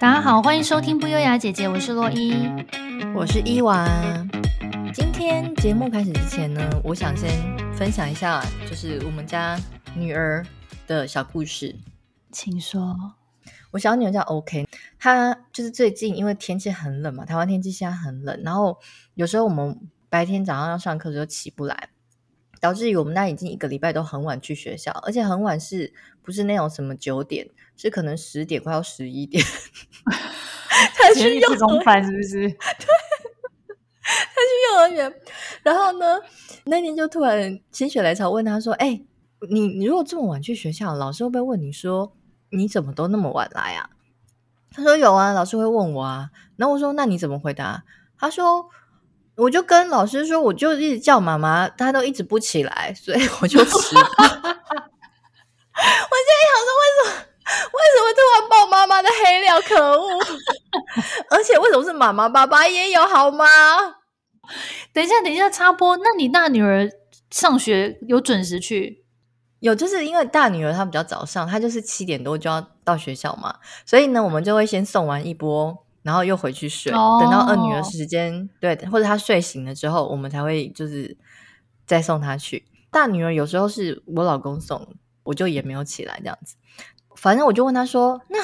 大家好，欢迎收听不优雅姐姐，我是洛伊，我是伊娃。今天节目开始之前呢，我想先分享一下，就是我们家女儿的小故事，请说。我小女儿叫 OK，她就是最近因为天气很冷嘛，台湾天气现在很冷，然后有时候我们白天早上要上课的时候起不来。导致于我们那已经一个礼拜都很晚去学校，而且很晚是不是那种什么九点，是可能十点快要十一点 才去幼儿园，是不是？对，他去幼儿园，然后呢，那天就突然心血来潮问他说：“哎、欸，你你如果这么晚去学校，老师会不会问你说你怎么都那么晚来啊？”他说：“有啊，老师会问我啊。”然后我说：“那你怎么回答？”他说。我就跟老师说，我就一直叫妈妈，她都一直不起来，所以我就迟。我现在想说，为什么为什么突然爆妈妈的黑料？可恶！而且为什么是妈妈？爸爸也有好吗？等一下，等一下，插播。那你大女儿上学有准时去？有，就是因为大女儿她比较早上，她就是七点多就要到学校嘛，所以呢，我们就会先送完一波。然后又回去睡，哦、等到二女儿时间对，或者她睡醒了之后，我们才会就是再送她去。大女儿有时候是我老公送，我就也没有起来这样子。反正我就问她说：“那。”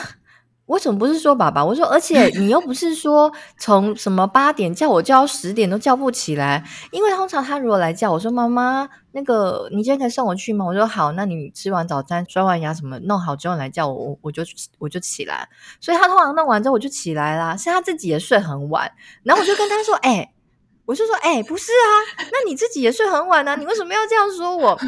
为什么不是说爸爸？我说，而且 你又不是说从什么八点叫我叫到十点都叫不起来，因为通常他如果来叫我说妈妈，那个你今天可以送我去吗？我说好，那你吃完早餐、刷完牙什么弄好之后来叫我，我我就我就起来。所以他通常弄完之后我就起来啦，是他自己也睡很晚，然后我就跟他说，哎、欸，我就说，哎、欸，不是啊，那你自己也睡很晚啊，你为什么要这样说我？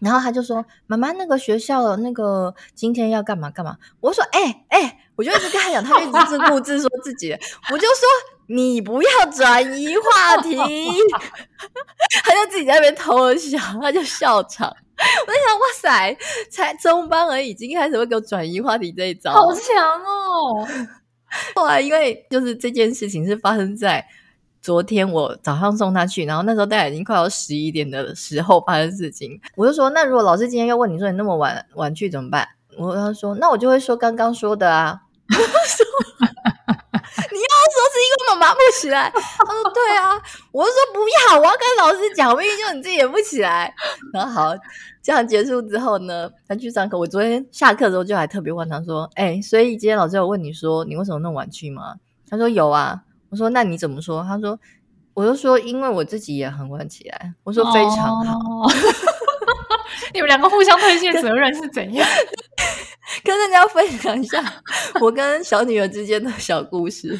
然后他就说：“妈妈，那个学校那个今天要干嘛干嘛？”我说：“哎、欸、哎、欸，我就一直跟他讲，他就一直自顾自说自己。我就说你不要转移话题。”他就自己在那边偷笑，他就笑场。我在想，哇塞，才中班而已，已经开始会给我转移话题这一招，好强哦！后来因为就是这件事情是发生在。昨天我早上送他去，然后那时候大概已经快要十一点的时候发生事情，我就说：那如果老师今天要问你说你那么晚晚去怎么办？我他说：那我就会说刚刚说的啊。我说：你要说是因为妈妈不起来？他说：对啊。我就说不要，我要跟老师讲，明明就你自己也不起来。然后好，这样结束之后呢，他去上课。我昨天下课的时候就还特别问他说：哎、欸，所以今天老师有问你说你为什么那么晚去吗？他说有啊。我说：“那你怎么说？”他说：“我就说，因为我自己也很晚起来。”我说：“非常好。哦” 你们两个互相推卸责任是怎样？跟人家分享一下我跟小女儿之间的小故事。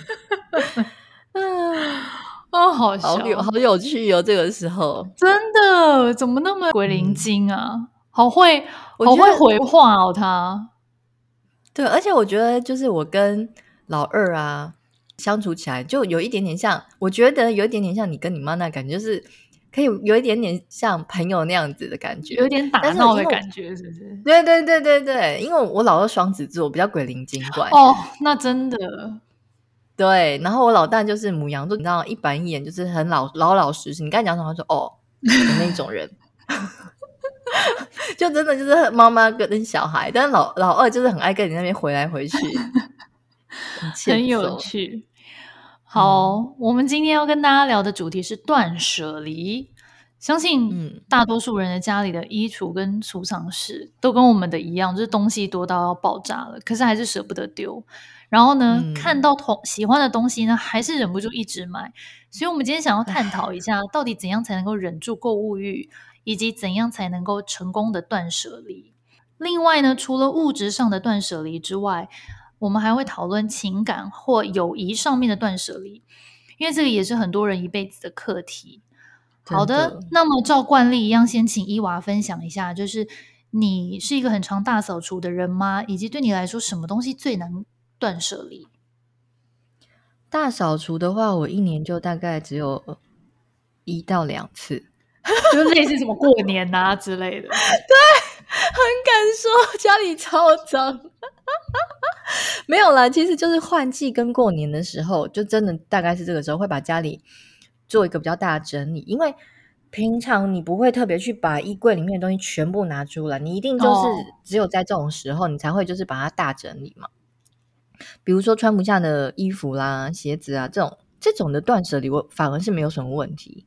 哦，好笑，好有好有趣哦！这个时候真的怎么那么鬼灵精啊？嗯、好会，好会回话哦，他。对，而且我觉得就是我跟老二啊。相处起来就有一点点像，我觉得有一点点像你跟你妈那感觉，就是可以有一点点像朋友那样子的感觉，有点打闹的感觉，是不是？对对对对对，因为我老二双子座，比较鬼灵精怪。哦，那真的。对，然后我老大就是母羊座，你知道，一板一眼，就是很老老老实实。你刚才讲什么？说哦的那种人，就真的就是妈妈跟小孩，但是老老二就是很爱跟你那边回来回去，很，很有趣。好，嗯、我们今天要跟大家聊的主题是断舍离。相信大多数人的家里的衣橱跟储藏室都跟我们的一样，就是东西多到要爆炸了，可是还是舍不得丢。然后呢，嗯、看到同喜欢的东西呢，还是忍不住一直买。所以，我们今天想要探讨一下，到底怎样才能够忍住购物欲，以及怎样才能够成功的断舍离。另外呢，除了物质上的断舍离之外，我们还会讨论情感或友谊上面的断舍离，因为这个也是很多人一辈子的课题。好的，那么照惯例一样，先请伊娃分享一下，就是你是一个很常大扫除的人吗？以及对你来说，什么东西最难断舍离？大扫除的话，我一年就大概只有一到两次，就类似什么过年啊之类的。对，很敢说，家里超脏。没有啦，其实就是换季跟过年的时候，就真的大概是这个时候会把家里做一个比较大的整理。因为平常你不会特别去把衣柜里面的东西全部拿出来，你一定就是只有在这种时候你才会就是把它大整理嘛。比如说穿不下的衣服啦、鞋子啊这种这种的断舍离，我反而是没有什么问题。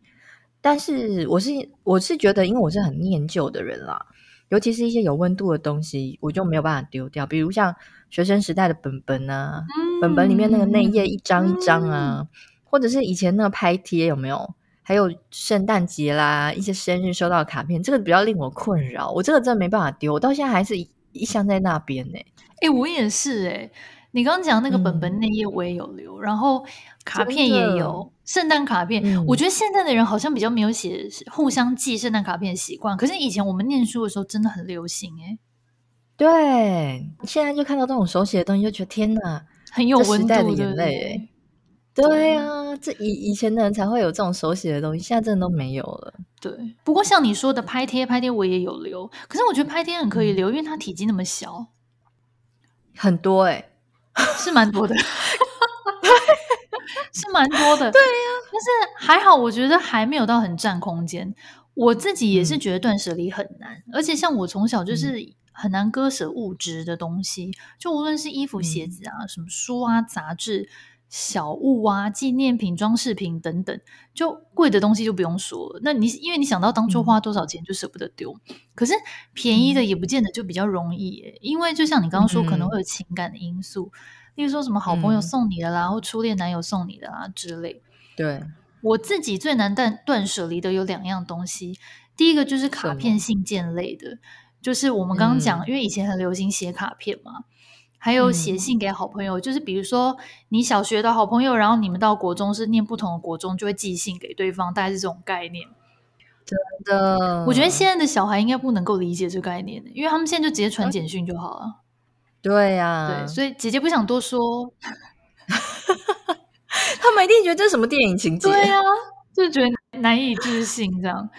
但是我是我是觉得，因为我是很念旧的人啦，尤其是一些有温度的东西，我就没有办法丢掉。比如像学生时代的本本啊，嗯、本本里面那个内页一张一张啊，嗯、或者是以前那个拍贴有没有？还有圣诞节啦，一些生日收到的卡片，这个比较令我困扰。我这个真的没办法丢，我到现在还是一一箱在那边呢。哎、欸，我也是哎、欸。你刚刚讲那个本本内页我也有留，嗯、然后卡片也有圣诞卡片。嗯、我觉得现在的人好像比较没有写互相寄圣诞卡片的习惯，可是以前我们念书的时候真的很流行哎。对，现在就看到这种手写的东西，就觉得天哪，很有温度的眼泪。对啊，这以以前的人才会有这种手写的东西，现在真的都没有了。对，不过像你说的拍贴，拍贴我也有留，可是我觉得拍贴很可以留，嗯、因为它体积那么小，很多哎、欸。是蛮多的，是蛮多的。对呀、啊，但是还好，我觉得还没有到很占空间。我自己也是觉得断舍离很难，嗯、而且像我从小就是很难割舍物质的东西，嗯、就无论是衣服、鞋子啊，嗯、什么书啊、杂志。小物啊，纪念品、装饰品等等，就贵的东西就不用说了。那你因为你想到当初花多少钱，就舍不得丢。嗯、可是便宜的也不见得就比较容易耶，因为就像你刚刚说，可能会有情感的因素，嗯、例如说什么好朋友送你的啦，嗯、或初恋男友送你的啦之类。对，我自己最难断断舍离的有两样东西，第一个就是卡片、信件类的，就是我们刚刚讲，嗯、因为以前很流行写卡片嘛。还有写信给好朋友，嗯、就是比如说你小学的好朋友，然后你们到国中是念不同的国中，就会寄信给对方，大概是这种概念。真的，我觉得现在的小孩应该不能够理解这个概念，因为他们现在就直接传简讯就好了。对呀、啊，对，所以姐姐不想多说。他们一定觉得这是什么电影情节？对啊，就觉得难以置信这样。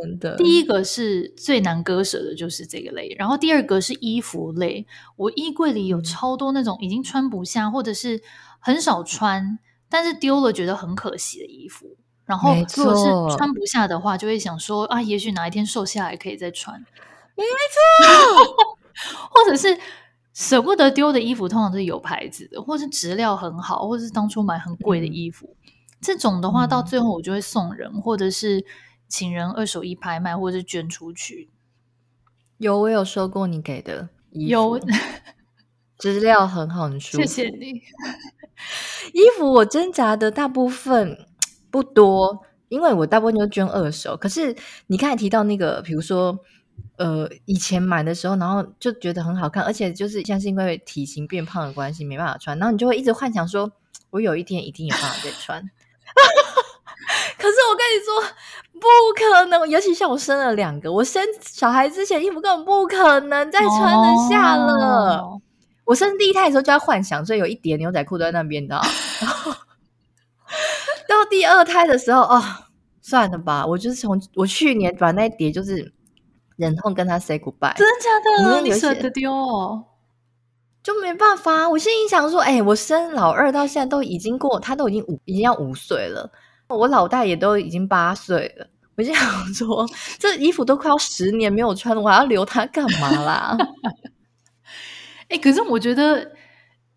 真的，第一个是最难割舍的，就是这个类。然后第二个是衣服类，我衣柜里有超多那种已经穿不下，或者是很少穿，但是丢了觉得很可惜的衣服。然后如果是穿不下的话，就会想说啊，也许哪一天瘦下来可以再穿。没错，或者是舍不得丢的衣服，通常是有牌子的，或是质量很好，或者是当初买很贵的衣服。嗯、这种的话，到最后我就会送人，或者是。请人二手衣拍卖，或者是捐出去。有，我有收过你给的，有 资料很好，很舒服。谢谢你。衣服我挣扎的大部分不多，因为我大部分就捐二手。可是你刚才提到那个，比如说，呃，以前买的时候，然后就觉得很好看，而且就是像是因为体型变胖的关系，没办法穿，然后你就会一直幻想说，我有一天一定有办法再穿。可是我跟你说，不可能！尤其像我生了两个，我生小孩之前衣服根本不可能再穿得下了。哦、我生第一胎的时候就要幻想，所以有一叠牛仔裤都在那边的。到第二胎的时候，哦，算了吧，我就是从我去年把那一叠就是忍痛跟他 say goodbye。真的假的？你舍得丢哦？就没办法。我心里想说，哎、欸，我生老二到现在都已经过，他都已经五，已经要五岁了。我老大也都已经八岁了，我就想说，这衣服都快要十年没有穿了，我还要留它干嘛啦？哎、欸，可是我觉得，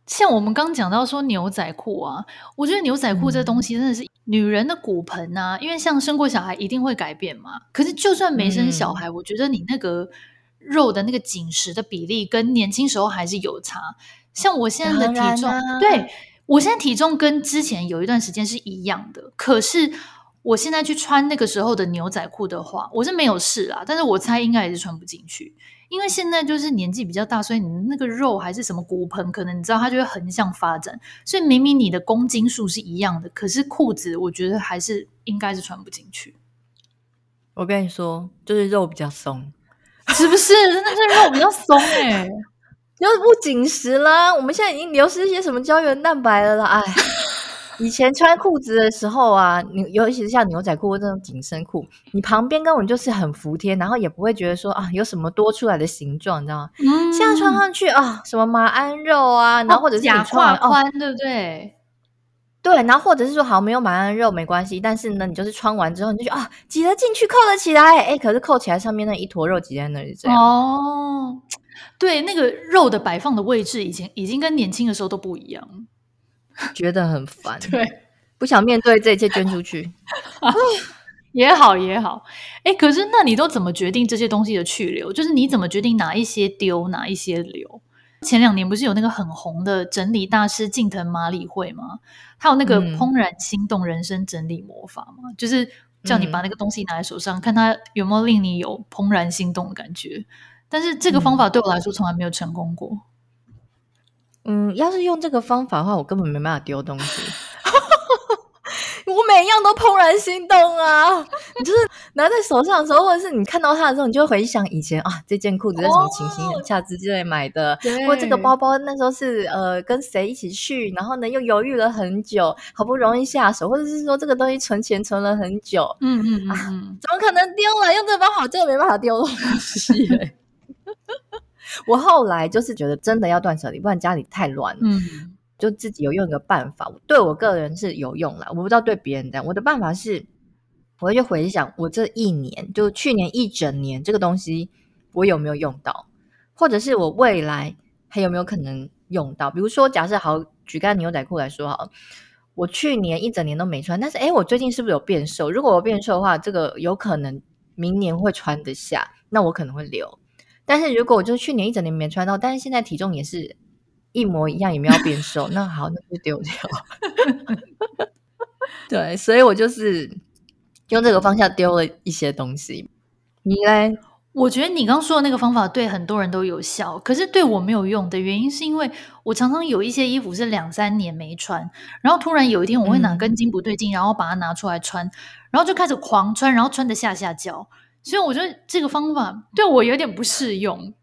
像我们刚讲到说牛仔裤啊，我觉得牛仔裤这东西真的是女人的骨盆啊，嗯、因为像生过小孩一定会改变嘛。可是就算没生小孩，嗯、我觉得你那个肉的那个紧实的比例跟年轻时候还是有差。像我现在的体重，啊、对。我现在体重跟之前有一段时间是一样的，可是我现在去穿那个时候的牛仔裤的话，我是没有试啦，但是我猜应该也是穿不进去，因为现在就是年纪比较大，所以你那个肉还是什么骨盆，可能你知道它就会横向发展，所以明明你的公斤数是一样的，可是裤子我觉得还是应该是穿不进去。我跟你说，就是肉比较松，是不是？真的是肉比较松哎、欸。又不紧实啦，我们现在已经流失一些什么胶原蛋白了啦。哎，以前穿裤子的时候啊，你尤其是像牛仔裤或这种紧身裤，你旁边根本就是很服帖，然后也不会觉得说啊有什么多出来的形状，你知道吗？嗯，现在穿上去啊，什么马鞍肉啊，然后或者是假胯宽，对不对？对，然后或者是说好没有马鞍肉没关系，但是呢，你就是穿完之后你就觉得啊挤得进去，扣得起来，哎，可是扣起来上面那一坨肉挤在那里这样。哦。对，那个肉的摆放的位置，已经已经跟年轻的时候都不一样，觉得很烦。对，不想面对这一切，捐出去也好 也好。哎，可是那你都怎么决定这些东西的去留？就是你怎么决定哪一些丢，哪一些留？前两年不是有那个很红的整理大师近藤麻里惠吗？还有那个怦然心动人生整理魔法吗？嗯、就是叫你把那个东西拿在手上，嗯、看它有没有令你有怦然心动的感觉。但是这个方法对我来说从来没有成功过。嗯，要是用这个方法的话，我根本没办法丢东西。我每一样都怦然心动啊！你就是拿在手上的时候，或者是你看到它的时候，你就会回想以前啊，这件裤子在什么情形下之内买的，或、哦、这个包包那时候是呃跟谁一起去，然后呢又犹豫了很久，好不容易下手，或者是说这个东西存钱存了很久，嗯嗯嗯，啊，怎么可能丢了？用这个方法真的没办法丢东西。我后来就是觉得真的要断舍离，不然家里太乱了。嗯。就自己有用一个办法，对我个人是有用了。我不知道对别人怎样。我的办法是，我就回想我这一年，就去年一整年这个东西，我有没有用到，或者是我未来还有没有可能用到。比如说，假设好举个牛仔裤来说好，我去年一整年都没穿，但是诶，我最近是不是有变瘦？如果我变瘦的话，这个有可能明年会穿得下，那我可能会留。但是如果我就去年一整年没穿到，但是现在体重也是。一模一样也没有变瘦，那好，那就丢掉。对，所以我就是用这个方向丢了一些东西。你嘞？我觉得你刚刚说的那个方法对很多人都有效，可是对我没有用的原因是因为我常常有一些衣服是两三年没穿，然后突然有一天我会哪根筋不对劲，嗯、然后把它拿出来穿，然后就开始狂穿，然后穿得吓吓叫。所以我觉得这个方法对我有点不适用。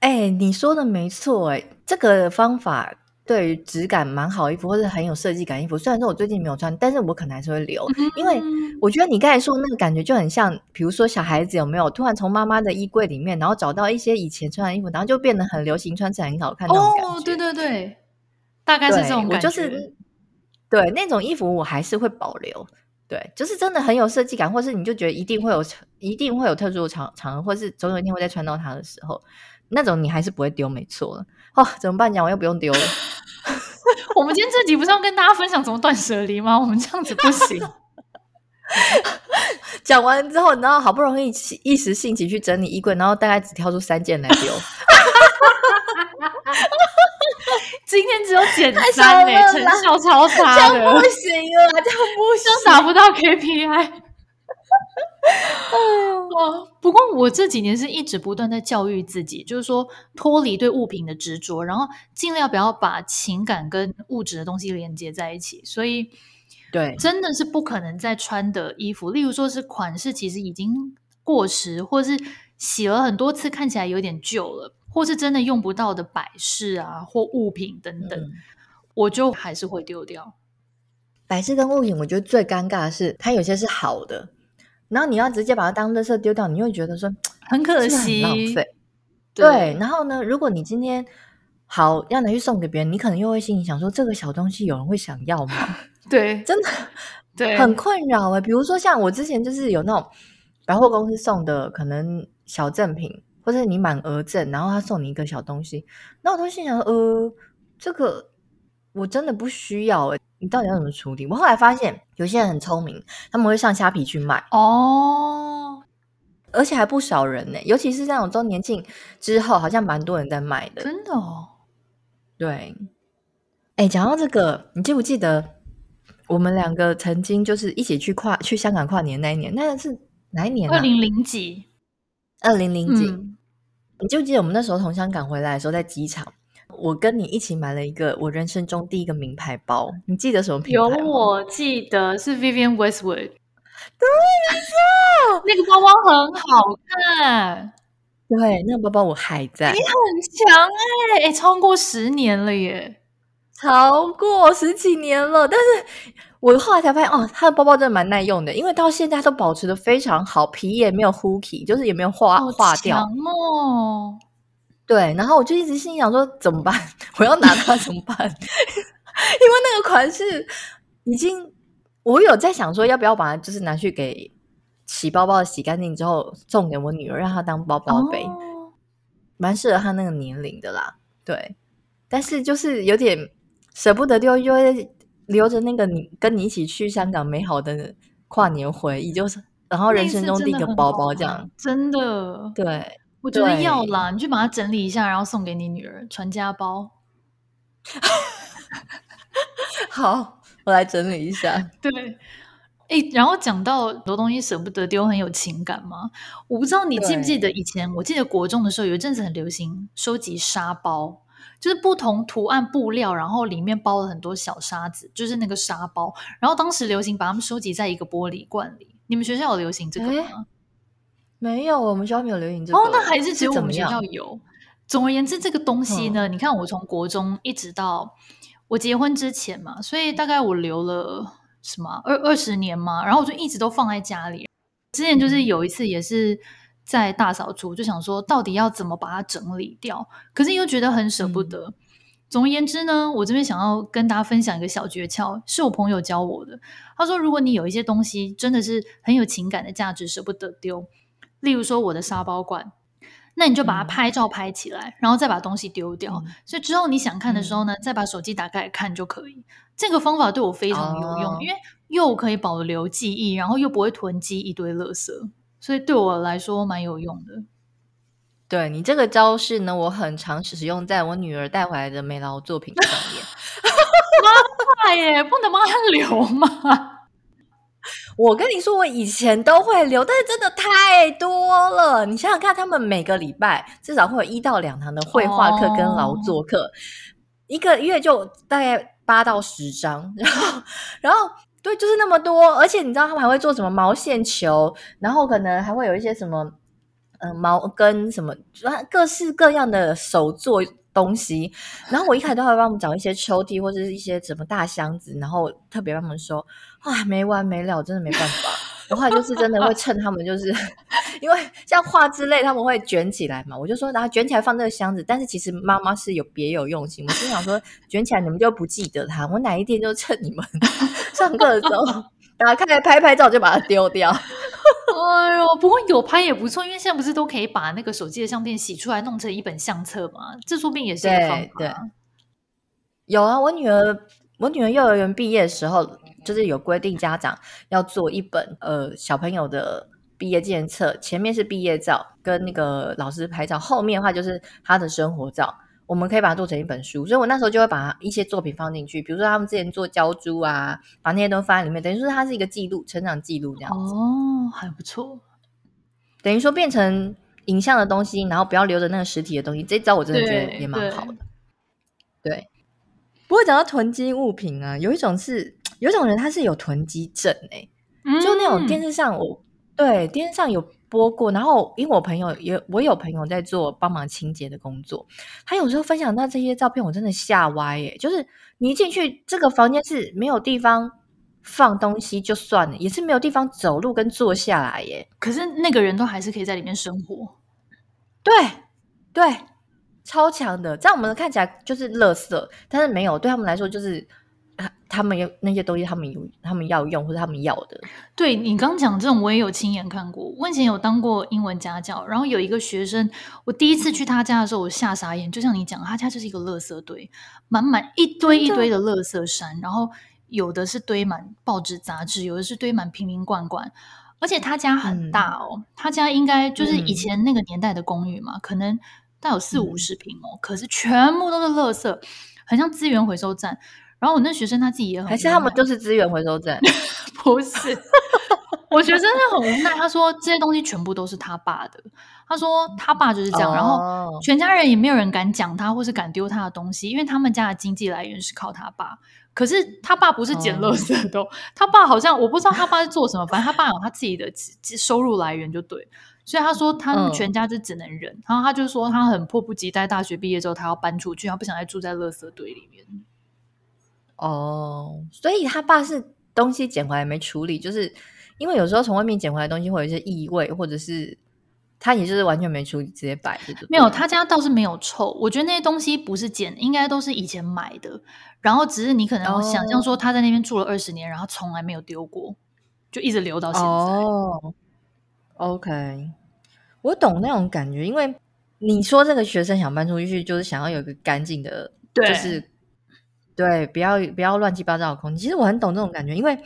哎、欸，你说的没错，哎，这个方法对于质感蛮好衣服，或者很有设计感衣服，虽然说我最近没有穿，但是我可能还是会留，嗯、因为我觉得你刚才说的那个感觉就很像，比如说小孩子有没有突然从妈妈的衣柜里面，然后找到一些以前穿的衣服，然后就变得很流行，穿起来很好看那种感觉。哦，对对对，大概是这种感觉。我就是对那种衣服，我还是会保留。对，就是真的很有设计感，或是你就觉得一定会有，一定会有特殊的场场合，或是总有一天会再穿到它的时候。那种你还是不会丢，没错了。哦，怎么办？讲我又不用丢了。我们今天这集不是要跟大家分享怎么断舍离吗？我们这样子不行。讲完之后，然后好不容易一时兴起去整理衣柜，然后大概只挑出三件来丢。今天只有减三哎，成效超差的，不行了，这样不行，达不到 KPI。哇！不过我这几年是一直不断在教育自己，就是说脱离对物品的执着，然后尽量不要把情感跟物质的东西连接在一起。所以，对，真的是不可能再穿的衣服，例如说是款式其实已经过时，或是洗了很多次看起来有点旧了，或是真的用不到的摆饰啊或物品等等，嗯、我就还是会丢掉。摆饰跟物品，我觉得最尴尬的是，它有些是好的。然后你要直接把它当垃圾丢掉，你会觉得说很可惜，浪费。对，对，然后呢，如果你今天好要拿去送给别人，你可能又会心里想说，这个小东西有人会想要吗？对，真的，对，很困扰哎。比如说像我之前就是有那种百货公司送的可能小赠品，或者你满额赠，然后他送你一个小东西，那我都心想，呃，这个我真的不需要哎。你到底要怎么处理？我后来发现，有些人很聪明，他们会上虾皮去卖哦，而且还不少人呢。尤其是在那种周年庆之后，好像蛮多人在卖的。真的哦，对。哎，讲到这个，你记不记得我们两个曾经就是一起去跨去香港跨年那一年？那是哪一年啊？二零零几？二零零几？嗯。你记不记得我们那时候从香港回来的时候，在机场？我跟你一起买了一个我人生中第一个名牌包，你记得什么品牌？有，我记得是 Vivienne Westwood。对，没错，那个包包很好看。对，那个包包我还在。你很强哎、欸，哎，超过十年了耶，超过十几年了。但是我后来才发现，哦，他的包包真的蛮耐用的，因为到现在都保持的非常好，皮也没有呼起，就是也没有化化掉。哦。对，然后我就一直心想说怎么办？我要拿它怎么办？因为那个款式已经，我有在想说要不要把它就是拿去给洗包包洗干净之后送给我女儿，让她当包包背。哦、蛮适合她那个年龄的啦。对，但是就是有点舍不得丢，因为留着那个你跟你一起去香港美好的跨年回忆，就是然后人生中第一个包包这样，真的。对，我觉得要啦，你去把它整理一下，然后送给你女儿传家包。好，我来整理一下。对，哎，然后讲到很多东西舍不得丢，很有情感吗？我不知道你记不记得以前，我记得国中的时候有一阵子很流行收集沙包，就是不同图案布料，然后里面包了很多小沙子，就是那个沙包。然后当时流行把它们收集在一个玻璃罐里。你们学校有流行这个吗？没有，我们学校没有流行这个。哦，那还是只有我们学校有。总而言之，这个东西呢，嗯、你看我从国中一直到。我结婚之前嘛，所以大概我留了什么二二十年嘛，然后我就一直都放在家里。之前就是有一次也是在大扫除，就想说到底要怎么把它整理掉，可是又觉得很舍不得。嗯、总而言之呢，我这边想要跟大家分享一个小诀窍，是我朋友教我的。他说，如果你有一些东西真的是很有情感的价值，舍不得丢，例如说我的沙包罐。那你就把它拍照拍起来，嗯、然后再把东西丢掉。嗯、所以之后你想看的时候呢，嗯、再把手机打开来看就可以。这个方法对我非常有用，哦、因为又可以保留记忆，然后又不会囤积一堆垃圾，所以对我来说蛮有用的。对，你这个招式呢，我很常使用在我女儿带回来的美劳作品上面。妈快耶，不能帮她留吗？我跟你说，我以前都会留，但是真的太多了。你想想看，他们每个礼拜至少会有一到两堂的绘画课跟劳作课，哦、一个月就大概八到十张。然后，然后对，就是那么多。而且你知道他们还会做什么毛线球，然后可能还会有一些什么，嗯、毛根什么，各式各样的手作东西。然后我一开始都会帮他们找一些抽屉或者是一些什么大箱子，然后特别帮他们收。哇，没完没了，真的没办法。的话就是真的会趁他们，就是 因为像画之类，他们会卷起来嘛。我就说，然后卷起来放这个箱子。但是其实妈妈是有别有用心，我心想说，卷起来你们就不记得它。我哪一天就趁你们 上课的时候打开来拍拍照，就把它丢掉。哎呦，不过有拍也不错，因为现在不是都可以把那个手机的相片洗出来，弄成一本相册嘛？这说不定也是一个方法。对，对，有啊，我女儿，我女儿幼儿园毕业的时候。就是有规定，家长要做一本呃小朋友的毕业纪念册，前面是毕业照跟那个老师拍照，后面的话就是他的生活照。我们可以把它做成一本书，所以我那时候就会把一些作品放进去，比如说他们之前做胶珠啊，把那些都放在里面，等于说它是一个记录，成长记录这样子。哦，还不错。等于说变成影像的东西，然后不要留着那个实体的东西，这招我真的觉得也蛮好的。对。对不过讲到囤积物品啊，有一种是。有一种人他是有囤积症哎、欸，嗯、就那种电视上我对电视上有播过，然后因为我朋友也我有朋友在做帮忙清洁的工作，他有时候分享到这些照片，我真的吓歪耶、欸。就是你一进去这个房间是没有地方放东西就算了，也是没有地方走路跟坐下来耶、欸。可是那个人都还是可以在里面生活，对对，超强的，在我们看起来就是垃圾，但是没有对他们来说就是。他们有那些东西，他们有他们要用或者他们要的。对，你刚讲这种，我也有亲眼看过。我以前有当过英文家教，然后有一个学生，我第一次去他家的时候，我吓傻眼。就像你讲，他家就是一个垃圾堆，满满一堆一堆的垃圾山，然后有的是堆满报纸杂志，有的是堆满瓶瓶罐罐。而且他家很大哦，嗯、他家应该就是以前那个年代的公寓嘛，嗯、可能大有四五十平哦，嗯、可是全部都是垃圾，很像资源回收站。然后我那学生他自己也很，还是他们都是资源回收站？不是，我学生是很无奈。他说这些东西全部都是他爸的。他说他爸就是这样，哦、然后全家人也没有人敢讲他，或是敢丢他的东西，因为他们家的经济来源是靠他爸。可是他爸不是捡垃圾的，哦、他爸好像我不知道他爸是做什么，反正他爸有他自己的收入来源就对。所以他说他们全家就只能忍。嗯、然后他就说他很迫不及待，大学毕业之后他要搬出去，他不想再住在垃圾堆里面。哦，所以他爸是东西捡回来没处理，就是因为有时候从外面捡回来的东西会有一些异味，或者是他也就是完全没处理，直接摆着。没有，他家倒是没有臭。我觉得那些东西不是捡，应该都是以前买的，然后只是你可能想象说他在那边住了二十年，然后从来没有丢过，就一直留到现在。哦，OK，我懂那种感觉，因为你说这个学生想搬出去，就是想要有一个干净的，对就是对，不要不要乱七八糟的空间。其实我很懂这种感觉，因为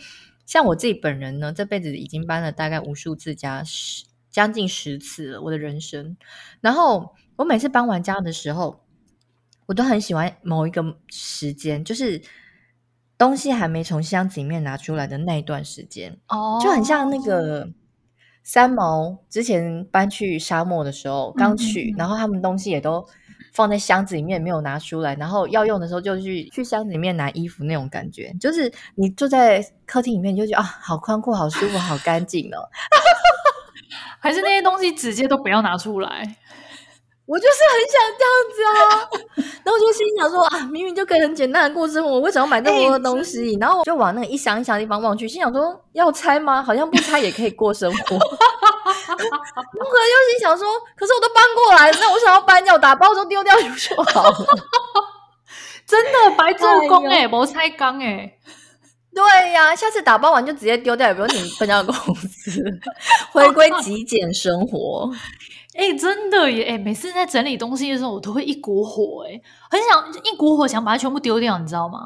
像我自己本人呢，这辈子已经搬了大概无数次家，十将近十次了，我的人生。然后我每次搬完家的时候，我都很喜欢某一个时间，就是东西还没从箱子里面拿出来的那一段时间，哦，就很像那个。三毛之前搬去沙漠的时候，刚去，然后他们东西也都放在箱子里面，没有拿出来，然后要用的时候就去去箱子里面拿衣服那种感觉，就是你坐在客厅里面，你就觉得啊，好宽阔，好舒服，好干净哦。还是那些东西直接都不要拿出来。我就是很想这样子啊，然后我就心想说啊，明明就可以很简单的过生活，我为什么要买那么多的东西？欸、然后我就往那个一箱一箱的地方望去，心想说要拆吗？好像不拆也可以过生活。我可能又心想说，可是我都搬过来，那我想要搬掉，打包都丢掉就好了。真的白做工哎、欸，没拆缸哎。对呀、啊，下次打包完就直接丢掉，也不用请分家公司，回归极简生活。哎、欸，真的耶！哎、欸，每次在整理东西的时候，我都会一股火，哎，很想一股火，想把它全部丢掉，你知道吗？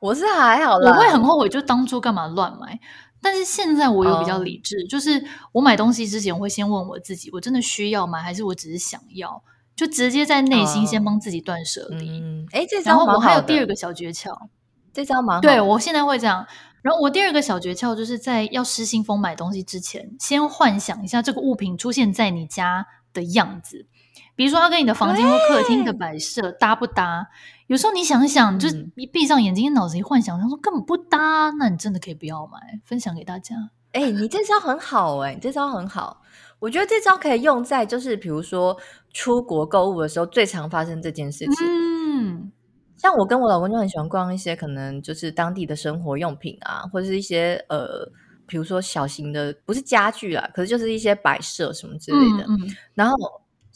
我是还好啦，我会很后悔，就当初干嘛乱买。但是现在我有比较理智，哦、就是我买东西之前，我会先问我自己：我真的需要吗？还是我只是想要？就直接在内心先帮自己断舍离。嗯，哎，这招蛮好的。然后我还有第二个小诀窍，这招蛮好。对，我现在会这样。然后我第二个小诀窍就是在要失心疯买东西之前，先幻想一下这个物品出现在你家的样子，比如说它跟你的房间或客厅的摆设搭不搭？有时候你想想，嗯、就是一闭上眼睛，脑子一幻想，他说根本不搭，那你真的可以不要买。分享给大家。哎、欸，你这招很好哎、欸，你这招很好。我觉得这招可以用在就是比如说出国购物的时候，最常发生这件事情。嗯。像我跟我老公就很喜欢逛一些可能就是当地的生活用品啊，或者是一些呃，比如说小型的，不是家具啦，可是就是一些摆设什么之类的。嗯嗯、然后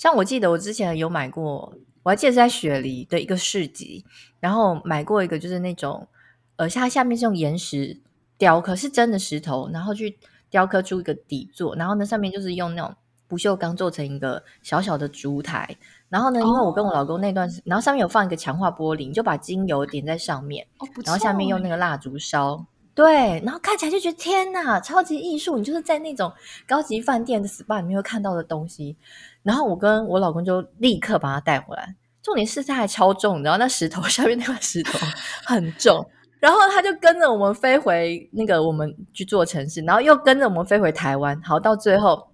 像我记得我之前有买过，我还记得是在雪梨的一个市集，然后买过一个就是那种呃，它下面是用岩石雕刻，是真的石头，然后去雕刻出一个底座，然后呢上面就是用那种不锈钢做成一个小小的烛台。然后呢，因为我跟我老公那段时，oh. 然后上面有放一个强化玻璃，你就把精油点在上面，oh, 然后下面用那个蜡烛烧，对，然后看起来就觉得天哪，超级艺术！你就是在那种高级饭店的 SPA 里面会看到的东西。然后我跟我老公就立刻把它带回来，重点是它还超重，然后那石头 下面那块石头 很重，然后他就跟着我们飞回那个我们居住的城市，然后又跟着我们飞回台湾。好，到最后，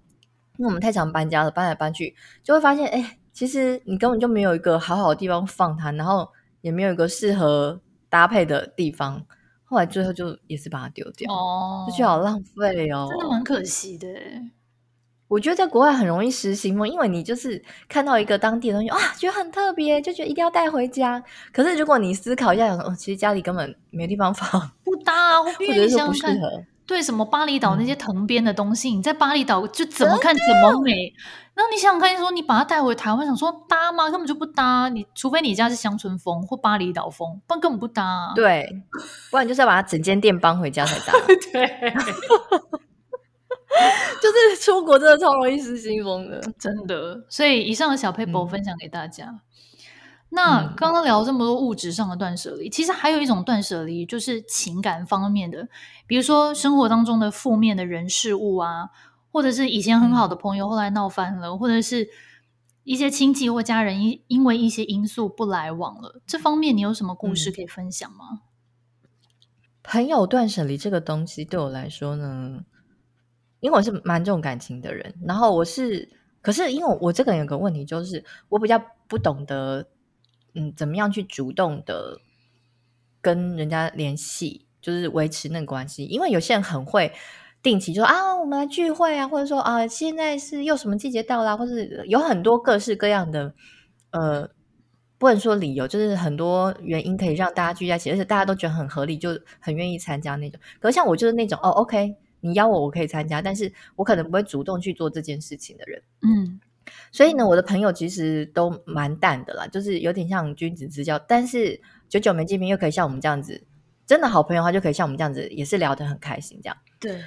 因为我们太常搬家了，搬来搬去，就会发现，哎。其实你根本就没有一个好好的地方放它，然后也没有一个适合搭配的地方。后来最后就也是把它丢掉，哦，就觉得好浪费哦，真的蛮可惜的。我觉得在国外很容易实行嘛，因为你就是看到一个当地的东西，哇，觉得很特别，就觉得一定要带回家。可是如果你思考一下，哦，其实家里根本没地方放，不搭，或者说不适合。对，什么巴厘岛那些藤编的东西，嗯、你在巴厘岛就怎么看怎么美。然后你想想看，说你把它带回台湾，想说搭吗？根本就不搭。你除非你家是乡村风或巴厘岛风，不然根本不搭。对，不然就是要把它整间店搬回家才搭。对，就是出国真的超容易失心疯的，真的。所以以上的小撇步分享给大家。嗯那刚刚聊这么多物质上的断舍离，嗯、其实还有一种断舍离，就是情感方面的，比如说生活当中的负面的人事物啊，或者是以前很好的朋友、嗯、后来闹翻了，或者是一些亲戚或家人因因为一些因素不来往了，这方面你有什么故事可以分享吗？嗯、朋友断舍离这个东西对我来说呢，因为我是蛮重感情的人，然后我是，可是因为我这个人有个问题，就是我比较不懂得。嗯，怎么样去主动的跟人家联系，就是维持那个关系？因为有些人很会定期说啊，我们来聚会啊，或者说啊，现在是又什么季节到啦，或是有很多各式各样的呃，不能说理由，就是很多原因可以让大家聚在一起，而且大家都觉得很合理，就很愿意参加那种。可是像我就是那种哦，OK，你邀我，我可以参加，但是我可能不会主动去做这件事情的人。嗯。所以呢，我的朋友其实都蛮淡的啦，就是有点像君子之交。但是久久没见面，又可以像我们这样子，真的好朋友的话，就可以像我们这样子，也是聊得很开心这样。对，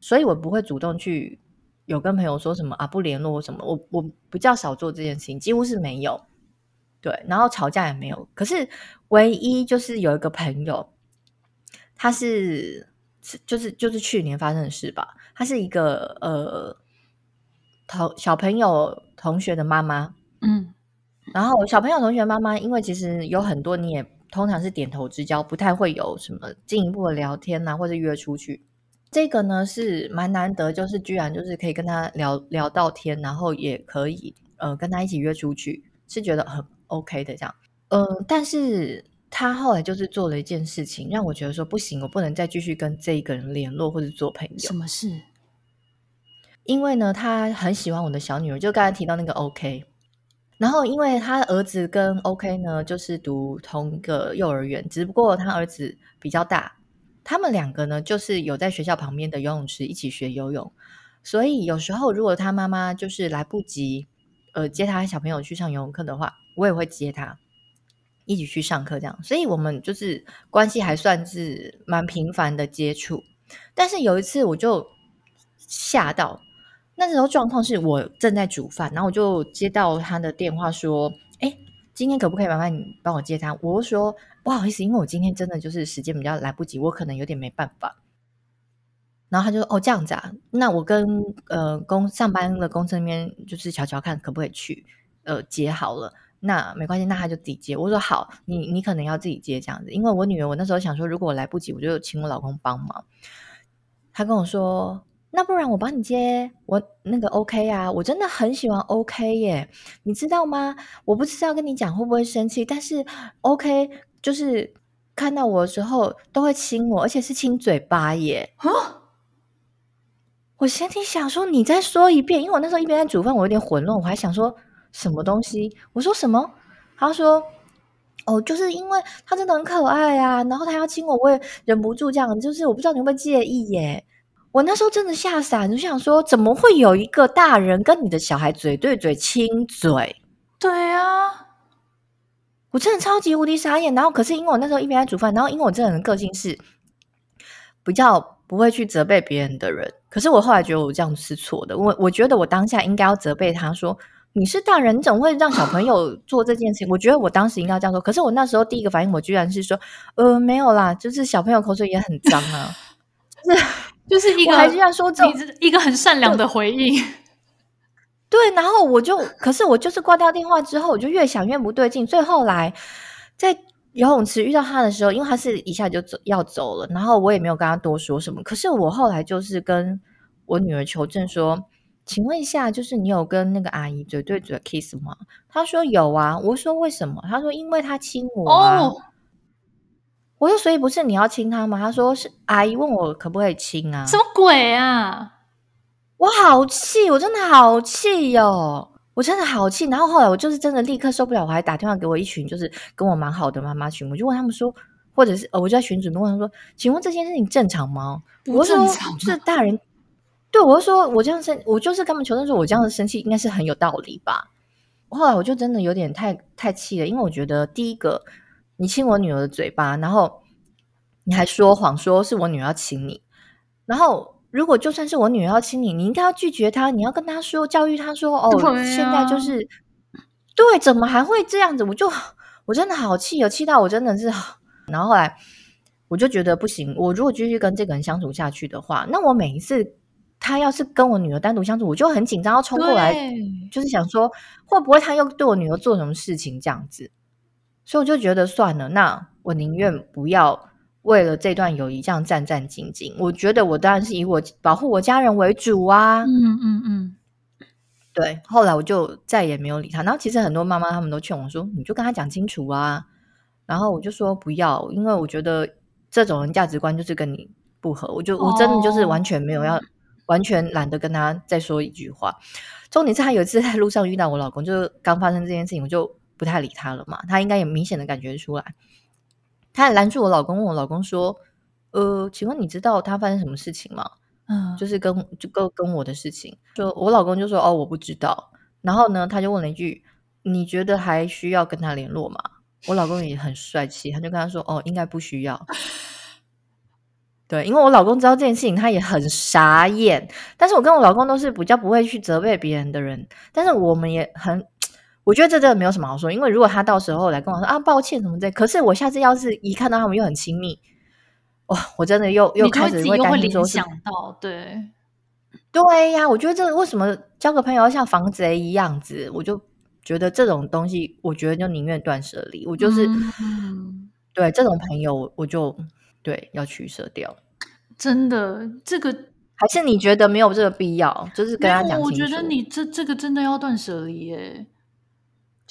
所以我不会主动去有跟朋友说什么啊不联络什么，我我比较少做这件事情，几乎是没有。对，然后吵架也没有。可是唯一就是有一个朋友，他是就是就是去年发生的事吧。他是一个呃同小朋友同学的妈妈，嗯，然后小朋友同学妈妈，因为其实有很多你也通常是点头之交，不太会有什么进一步的聊天啊，或者约出去。这个呢是蛮难得，就是居然就是可以跟他聊聊到天，然后也可以呃跟他一起约出去，是觉得很。OK 的这样，但是他后来就是做了一件事情，让我觉得说不行，我不能再继续跟这一个人联络或者做朋友。什么事？因为呢，他很喜欢我的小女儿，就刚才提到那个 OK，然后因为他儿子跟 OK 呢，就是读同一个幼儿园，只不过他儿子比较大，他们两个呢，就是有在学校旁边的游泳池一起学游泳，所以有时候如果他妈妈就是来不及，呃，接他小朋友去上游泳课的话。我也会接他一起去上课，这样，所以我们就是关系还算是蛮频繁的接触。但是有一次我就吓到，那时候状况是我正在煮饭，然后我就接到他的电话说：“哎，今天可不可以麻烦你帮我接他？”我说：“不好意思，因为我今天真的就是时间比较来不及，我可能有点没办法。”然后他就说：“哦，这样子啊，那我跟呃公上班的公司那边就是瞧瞧看可不可以去呃接好了。”那没关系，那他就自己接。我说好，你你可能要自己接这样子，因为我女儿，我那时候想说，如果我来不及，我就请我老公帮忙。他跟我说，那不然我帮你接，我那个 OK 啊，我真的很喜欢 OK 耶，你知道吗？我不知道跟你讲会不会生气，但是 OK 就是看到我的时候都会亲我，而且是亲嘴巴耶。啊！我心里想说，你再说一遍，因为我那时候一边在煮饭，我有点混乱，我还想说。什么东西？我说什么？他说：“哦，就是因为他真的很可爱啊，然后他要亲我，我也忍不住这样。就是我不知道你会不会介意耶。”我那时候真的吓傻，就想说：“怎么会有一个大人跟你的小孩嘴对嘴亲嘴？”对啊，我真的超级无敌傻眼。然后可是因为我那时候一边在煮饭，然后因为我这个人个性是比较不会去责备别人的人。可是我后来觉得我这样是错的。我我觉得我当下应该要责备他说。你是大人，你怎么会让小朋友 做这件事情？我觉得我当时应该要这样说。可是我那时候第一个反应，我居然是说，呃，没有啦，就是小朋友口水也很脏啊。是，就是一个，还是要说这一个很善良的回应。对，然后我就，可是我就是挂掉电话之后，我就越想越不对劲。最后来在游泳池遇到他的时候，因为他是一下就走要走了，然后我也没有跟他多说什么。可是我后来就是跟我女儿求证说。请问一下，就是你有跟那个阿姨嘴对嘴 kiss 吗？她说有啊。我说为什么？她说因为他亲我啊。Oh. 我说所以不是你要亲他吗？他说是阿姨问我可不可以亲啊。什么鬼啊！我好气，我真的好气哟、哦，我真的好气。然后后来我就是真的立刻受不了，我还打电话给我一群就是跟我蛮好的妈妈群，我就问他们说，或者是呃，我就在群组问他们说，请问这件事情正常吗？不正常，我说是大人。对，我就说，我这样生，我就是跟他们求证说，我这样的生气应该是很有道理吧。后来我就真的有点太太气了，因为我觉得第一个，你亲我女儿的嘴巴，然后你还说谎说是我女儿要亲你，然后如果就算是我女儿要亲你，你应该要拒绝她，你要跟她说，教育她说，哦，啊、现在就是对，怎么还会这样子？我就我真的好气，有气到我真的是，然后后来我就觉得不行，我如果继续跟这个人相处下去的话，那我每一次。他要是跟我女儿单独相处，我就很紧张，要冲过来，就是想说会不会他又对我女儿做什么事情这样子，所以我就觉得算了，那我宁愿不要为了这段友谊这样战战兢兢。我觉得我当然是以我保护我家人为主啊，嗯嗯嗯，对。后来我就再也没有理他。然后其实很多妈妈他们都劝我说，你就跟他讲清楚啊。然后我就说不要，因为我觉得这种人价值观就是跟你不合。我就我真的就是完全没有要。完全懒得跟他再说一句话。重点是他有一次在路上遇到我老公，就是刚发生这件事情，我就不太理他了嘛。他应该也明显的感觉出来，他还拦住我老公，问我老公说：“呃，请问你知道他发生什么事情吗？”嗯，就是跟就跟跟我的事情。就我老公就说：“哦，我不知道。”然后呢，他就问了一句：“你觉得还需要跟他联络吗？”我老公也很帅气，他就跟他说：“哦，应该不需要。”对，因为我老公知道这件事情，他也很傻眼。但是我跟我老公都是比较不会去责备别人的人，但是我们也很，我觉得这真的没有什么好说。因为如果他到时候来跟我说啊，抱歉什么的，可是我下次要是一看到他们又很亲密，哇，我真的又又开始会担心说，想到对，对呀，我觉得这为什么交个朋友要像防贼一样子？我就觉得这种东西，我觉得就宁愿断舍离。我就是、嗯、对这种朋友，我就。对，要取舍掉。真的，这个还是你觉得没有这个必要？就是跟他讲。我觉得你这这个真的要断舍离耶，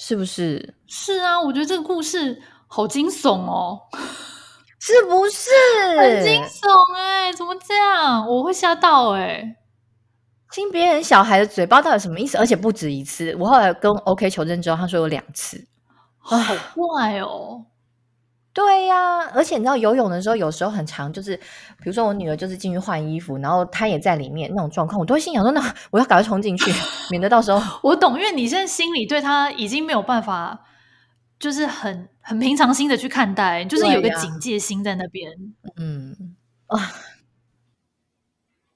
是不是？是啊，我觉得这个故事好惊悚哦，是不是？很惊悚哎，怎么这样？我会吓到哎。亲别人小孩的嘴巴到底什么意思？而且不止一次。我后来跟 OK 求证之后，他说有两次，好怪哦。对呀、啊，而且你知道游泳的时候，有时候很长，就是比如说我女儿就是进去换衣服，然后她也在里面那种状况，我都会心想说：那我要赶快冲进去，免得到时候我懂，因为你现在心里对她已经没有办法，就是很很平常心的去看待，就是有个警戒心在那边。嗯啊，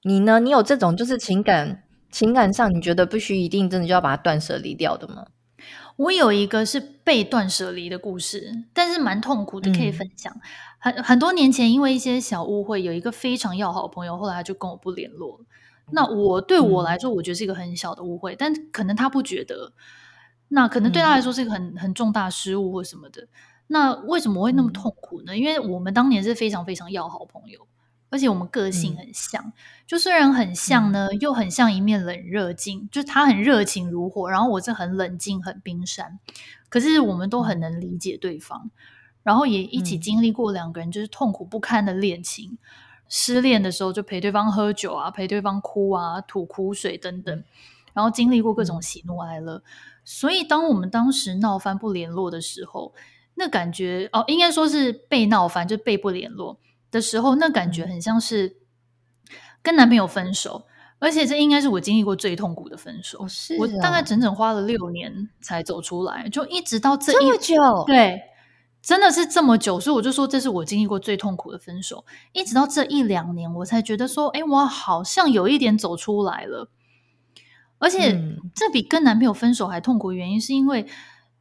你呢？你有这种就是情感情感上，你觉得必须一定真的就要把它断舍离掉的吗？我有一个是被断舍离的故事，但是蛮痛苦的，可以分享。嗯、很很多年前，因为一些小误会，有一个非常要好的朋友，后来他就跟我不联络。那我对我来说，我觉得是一个很小的误会，嗯、但可能他不觉得。那可能对他来说是一个很很重大失误或什么的。那为什么会那么痛苦呢？因为我们当年是非常非常要好朋友。而且我们个性很像，嗯、就虽然很像呢，嗯、又很像一面冷热镜。就他很热情如火，然后我这很冷静、很冰山。可是我们都很能理解对方，嗯、然后也一起经历过两个人就是痛苦不堪的恋情。嗯、失恋的时候就陪对方喝酒啊，陪对方哭啊，吐苦水等等，然后经历过各种喜怒哀乐。嗯、所以当我们当时闹翻不联络的时候，那感觉哦，应该说是被闹翻，就被不联络。的时候，那感觉很像是跟男朋友分手，而且这应该是我经历过最痛苦的分手。是、哦，我大概整整花了六年才走出来，就一直到这一这么久，对，真的是这么久，所以我就说这是我经历过最痛苦的分手。一直到这一两年，我才觉得说，哎，我好像有一点走出来了。而且这比跟男朋友分手还痛苦的原因，是因为。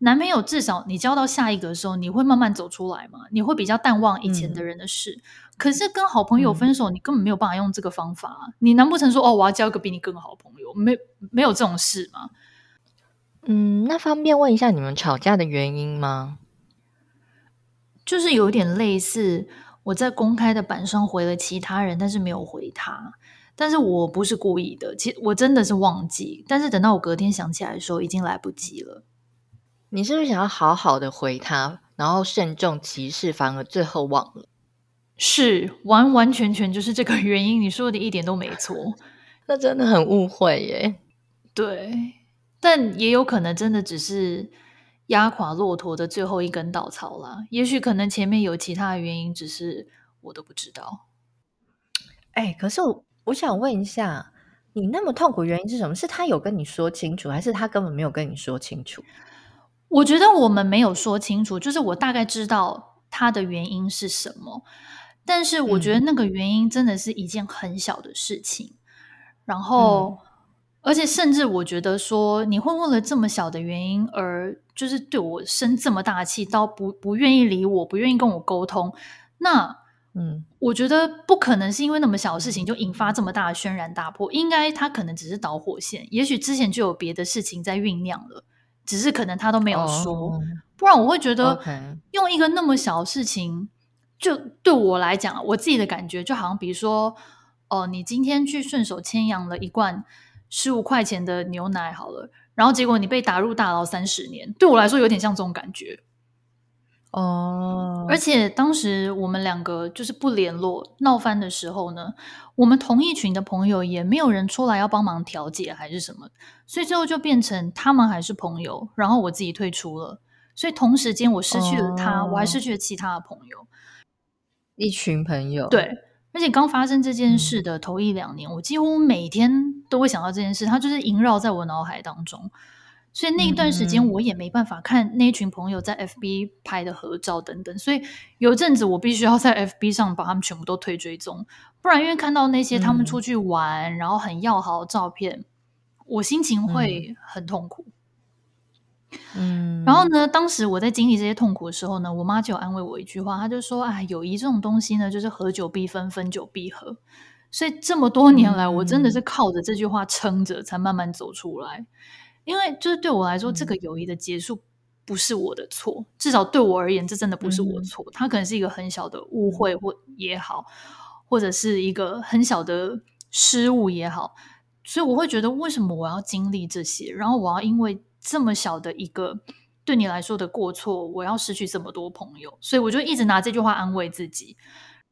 男朋友至少你交到下一个的时候，你会慢慢走出来嘛？你会比较淡忘以前的人的事。嗯、可是跟好朋友分手，嗯、你根本没有办法用这个方法。你难不成说哦，我要交一个比你更好的朋友？没没有这种事吗？嗯，那方便问一下你们吵架的原因吗？就是有点类似，我在公开的板上回了其他人，但是没有回他。但是我不是故意的，其实我真的是忘记。但是等到我隔天想起来的时候，已经来不及了。你是不是想要好好的回他，然后慎重其事，反而最后忘了？是完完全全就是这个原因。你说的一点都没错，那真的很误会耶。对，但也有可能真的只是压垮骆驼的最后一根稻草啦。也许可能前面有其他的原因，只是我都不知道。哎，可是我我想问一下，你那么痛苦原因是什么？是他有跟你说清楚，还是他根本没有跟你说清楚？我觉得我们没有说清楚，就是我大概知道他的原因是什么，但是我觉得那个原因真的是一件很小的事情，嗯、然后，而且甚至我觉得说你会为了这么小的原因而就是对我生这么大气，到不不愿意理我，不愿意跟我沟通，那嗯，我觉得不可能是因为那么小的事情就引发这么大的轩然大波，应该他可能只是导火线，也许之前就有别的事情在酝酿了。只是可能他都没有说，oh, 不然我会觉得用一个那么小的事情，就对我来讲，我自己的感觉就好像，比如说，哦，你今天去顺手牵羊了一罐十五块钱的牛奶，好了，然后结果你被打入大牢三十年，对我来说有点像这种感觉。哦，oh. 而且当时我们两个就是不联络闹翻的时候呢，我们同一群的朋友也没有人出来要帮忙调解还是什么，所以最后就变成他们还是朋友，然后我自己退出了，所以同时间我失去了他，oh. 我还失去了其他的朋友，一群朋友。对，而且刚发生这件事的头一两年，嗯、我几乎每天都会想到这件事，它就是萦绕在我脑海当中。所以那一段时间我也没办法看那群朋友在 FB 拍的合照等等，所以有阵子我必须要在 FB 上把他们全部都推追踪，不然因为看到那些他们出去玩，嗯、然后很要好的照片，我心情会很痛苦。嗯，然后呢，当时我在经历这些痛苦的时候呢，我妈就有安慰我一句话，她就说：“哎，友谊这种东西呢，就是合久必分，分久必合。”所以这么多年来，我真的是靠着这句话撑着，才慢慢走出来。因为就是对我来说，这个友谊的结束不是我的错，至少对我而言，这真的不是我错。它可能是一个很小的误会或也好，或者是一个很小的失误也好。所以我会觉得，为什么我要经历这些？然后我要因为这么小的一个对你来说的过错，我要失去这么多朋友，所以我就一直拿这句话安慰自己。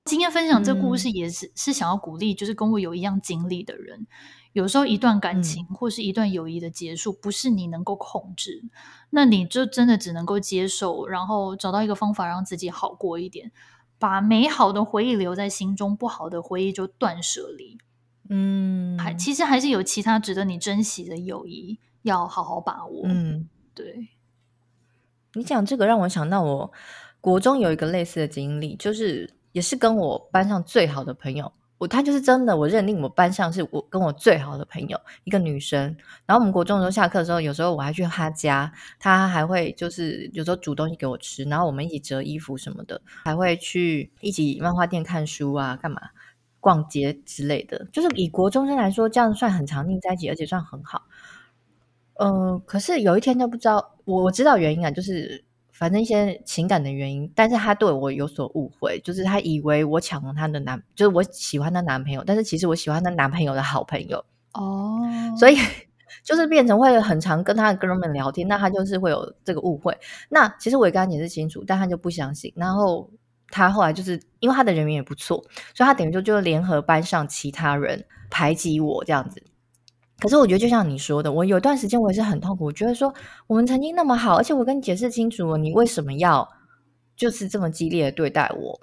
今天分享这故事，也是、嗯、是想要鼓励，就是跟我有一样经历的人。有时候一段感情或是一段友谊的结束，不是你能够控制，嗯、那你就真的只能够接受，然后找到一个方法让自己好过一点，把美好的回忆留在心中，不好的回忆就断舍离。嗯，还其实还是有其他值得你珍惜的友谊，要好好把握。嗯，对。你讲这个让我想到，我国中有一个类似的经历，就是。也是跟我班上最好的朋友，我她就是真的，我认定我班上是我跟我最好的朋友，一个女生。然后我们国中的时候下课的时候，有时候我还去她家，她还会就是有时候煮东西给我吃，然后我们一起折衣服什么的，还会去一起漫画店看书啊，干嘛逛街之类的。就是以国中生来说，这样算很常腻在一起，而且算很好。嗯、可是有一天就不知道，我我知道原因啊，就是。反正一些情感的原因，但是他对我有所误会，就是他以为我抢了他的男，就是我喜欢他男朋友，但是其实我喜欢他男朋友的好朋友哦，所以 就是变成会很常跟他的哥们聊天，那他就是会有这个误会。那其实我也跟他解释清楚，但他就不相信。然后他后来就是因为他的人缘也不错，所以他等于就就联合班上其他人排挤我这样子。可是我觉得，就像你说的，我有段时间我也是很痛苦。我觉得说我们曾经那么好，而且我跟你解释清楚了，你为什么要就是这么激烈的对待我？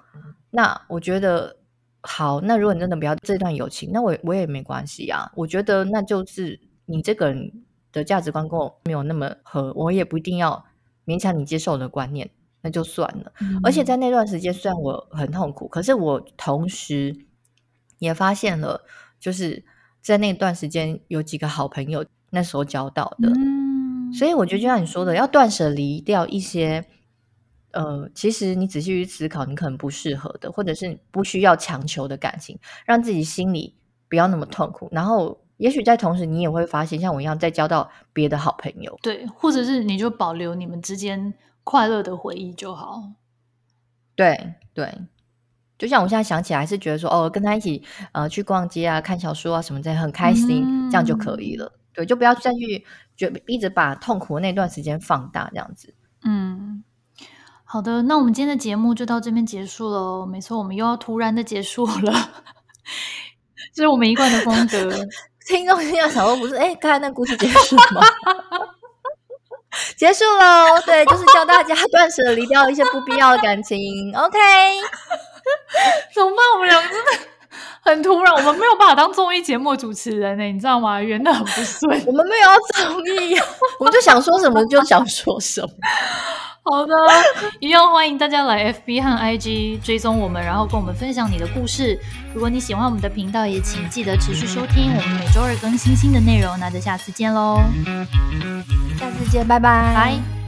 那我觉得好，那如果你真的不要这段友情，那我我也没关系啊。我觉得那就是你这个人的价值观跟我没有那么合，我也不一定要勉强你接受我的观念，那就算了。嗯。而且在那段时间，虽然我很痛苦，可是我同时也发现了，就是。在那段时间，有几个好朋友，那时候交到的，嗯，所以我觉得就像你说的，要断舍离掉一些，呃，其实你仔细去思考，你可能不适合的，或者是不需要强求的感情，让自己心里不要那么痛苦。然后，也许在同时，你也会发现，像我一样，再交到别的好朋友，对，或者是你就保留你们之间快乐的回忆就好。对对。就像我现在想起来，还是觉得说哦，跟他一起呃去逛街啊、看小说啊什么的，很开心，嗯，这样就可以了。对，就不要再去觉一直把痛苦的那段时间放大这样子。嗯，好的，那我们今天的节目就到这边结束了。没错，我们又要突然的结束了，这是我们一贯的风格。听众听到想说不是，哎，刚才那故事结束了吗？结束喽，对，就是教大家断舍离掉一些不必要的感情。OK。怎么办？我们两个真的很突然，我们没有办法当综艺节目主持人呢，你知道吗？圆的很不顺。我们没有要综艺，我们就想说什么就想说什么。好的，一样欢迎大家来 FB 和 IG 追踪我们，然后跟我们分享你的故事。如果你喜欢我们的频道，也请记得持续收听我们每周二更新新的内容。那就下次见喽！下次见，拜拜。拜。